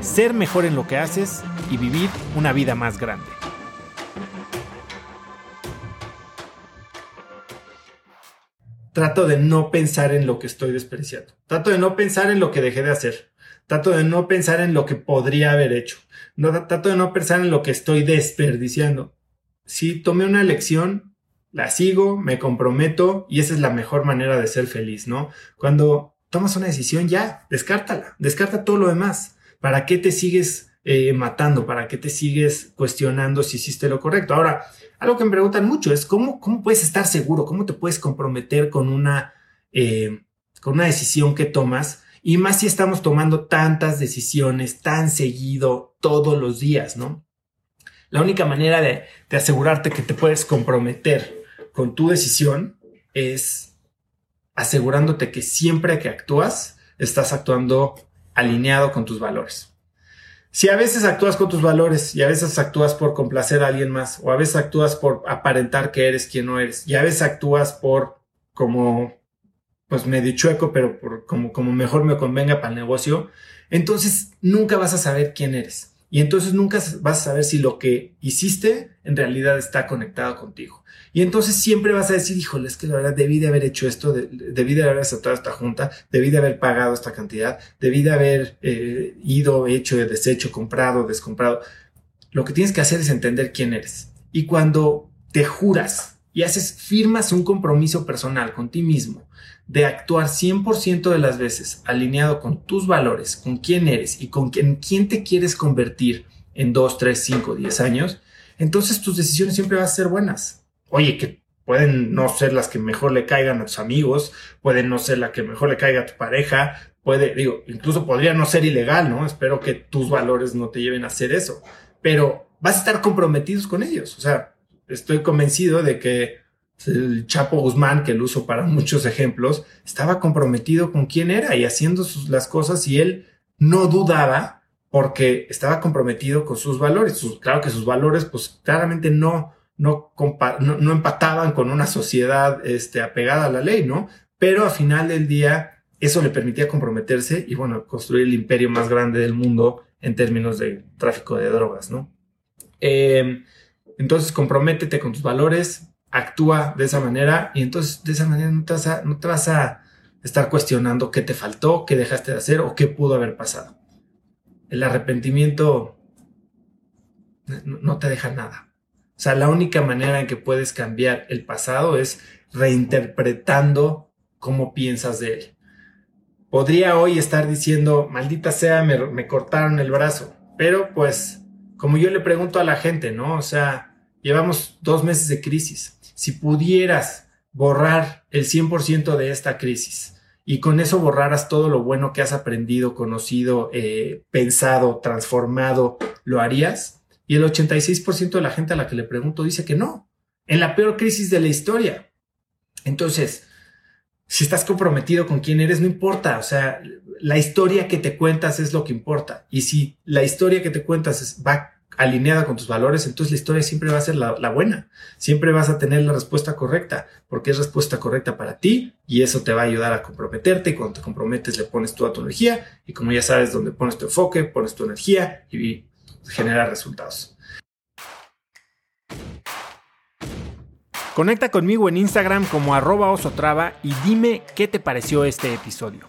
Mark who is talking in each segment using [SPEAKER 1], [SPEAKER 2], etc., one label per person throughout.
[SPEAKER 1] ser mejor en lo que haces y vivir una vida más grande. Trato de no pensar en lo que estoy despreciando. Trato de no pensar en lo que dejé de hacer. Trato de no pensar en lo que podría haber hecho. Trato de no pensar en lo que estoy desperdiciando. Si tomé una lección, la sigo, me comprometo y esa es la mejor manera de ser feliz, ¿no? Cuando tomas una decisión, ya, descártala, descarta todo lo demás. ¿Para qué te sigues eh, matando? ¿Para qué te sigues cuestionando si hiciste lo correcto? Ahora, algo que me preguntan mucho es cómo, cómo puedes estar seguro, cómo te puedes comprometer con una, eh, con una decisión que tomas y más si estamos tomando tantas decisiones tan seguido todos los días, ¿no? La única manera de, de asegurarte que te puedes comprometer con tu decisión es asegurándote que siempre que actúas, estás actuando alineado con tus valores. Si a veces actúas con tus valores y a veces actúas por complacer a alguien más o a veces actúas por aparentar que eres quien no eres y a veces actúas por como pues medio chueco pero por como, como mejor me convenga para el negocio, entonces nunca vas a saber quién eres. Y entonces nunca vas a saber si lo que hiciste en realidad está conectado contigo. Y entonces siempre vas a decir, híjole, es que la verdad debí de haber hecho esto, debí de haber aceptado esta junta, debí de haber pagado esta cantidad, debí de haber eh, ido, hecho, deshecho, comprado, descomprado. Lo que tienes que hacer es entender quién eres. Y cuando te juras y haces, firmas un compromiso personal con ti mismo de actuar 100% de las veces alineado con tus valores, con quién eres y con quién, quién te quieres convertir en 2, 3, 5, 10 años, entonces tus decisiones siempre van a ser buenas. Oye, que pueden no ser las que mejor le caigan a tus amigos, pueden no ser la que mejor le caiga a tu pareja, puede, digo, incluso podría no ser ilegal, ¿no? Espero que tus valores no te lleven a hacer eso, pero vas a estar comprometidos con ellos. O sea, estoy convencido de que el Chapo Guzmán, que lo uso para muchos ejemplos, estaba comprometido con quién era y haciendo las cosas y él no dudaba porque estaba comprometido con sus valores. claro que sus valores, pues claramente no, no, no, empataban con una sociedad este, apegada a la ley, ¿no? Pero al final del día, eso le permitía comprometerse y, bueno, construir el imperio más grande del mundo en términos de tráfico de drogas, ¿no? Eh, entonces, comprométete con tus valores, actúa de esa manera y entonces de esa manera no te vas a, estar cuestionando qué te faltó, qué dejaste de hacer o qué pudo haber pasado. El arrepentimiento no te deja nada. O sea, la única manera en que puedes cambiar el pasado es reinterpretando cómo piensas de él. Podría hoy estar diciendo, maldita sea, me cortaron el brazo, pero pues, como yo le pregunto a la gente, ¿no? O sea, llevamos dos meses de crisis si pudieras borrar el 100% de esta crisis y con eso borraras todo lo bueno que has aprendido, conocido, eh, pensado, transformado, ¿lo harías? Y el 86% de la gente a la que le pregunto dice que no, en la peor crisis de la historia. Entonces, si estás comprometido con quién eres, no importa, o sea, la historia que te cuentas es lo que importa. Y si la historia que te cuentas va alineada con tus valores, entonces la historia siempre va a ser la, buena. Siempre vas a tener la respuesta correcta, porque es respuesta correcta para ti y eso te va a ayudar a comprometerte. Y cuando te comprometes, le pones toda tu energía y como ya sabes dónde pones tu enfoque, pones tu energía y genera resultados. Conecta conmigo en Instagram como arroba osotrava y dime qué te pareció este episodio.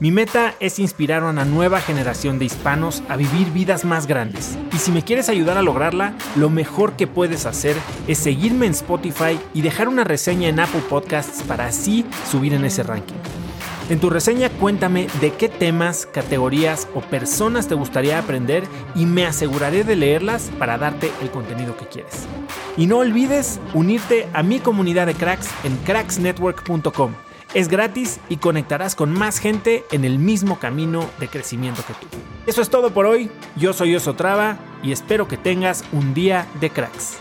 [SPEAKER 1] Mi meta es inspirar a una nueva generación de hispanos a vivir vidas más grandes. Y si me quieres ayudar a lograrla, lo mejor que puedes hacer es seguirme en Spotify y dejar una reseña en Apple Podcasts para así subir en ese ranking. En tu reseña cuéntame de qué temas, categorías o personas te gustaría aprender y me aseguraré de leerlas para darte el contenido que quieres. Y no olvides unirte a mi comunidad de cracks en cracksnetwork.com Es gratis y conectarás con más gente en el mismo camino de crecimiento que tú. Eso es todo por hoy. Yo soy Osotrava y espero que tengas un día de cracks.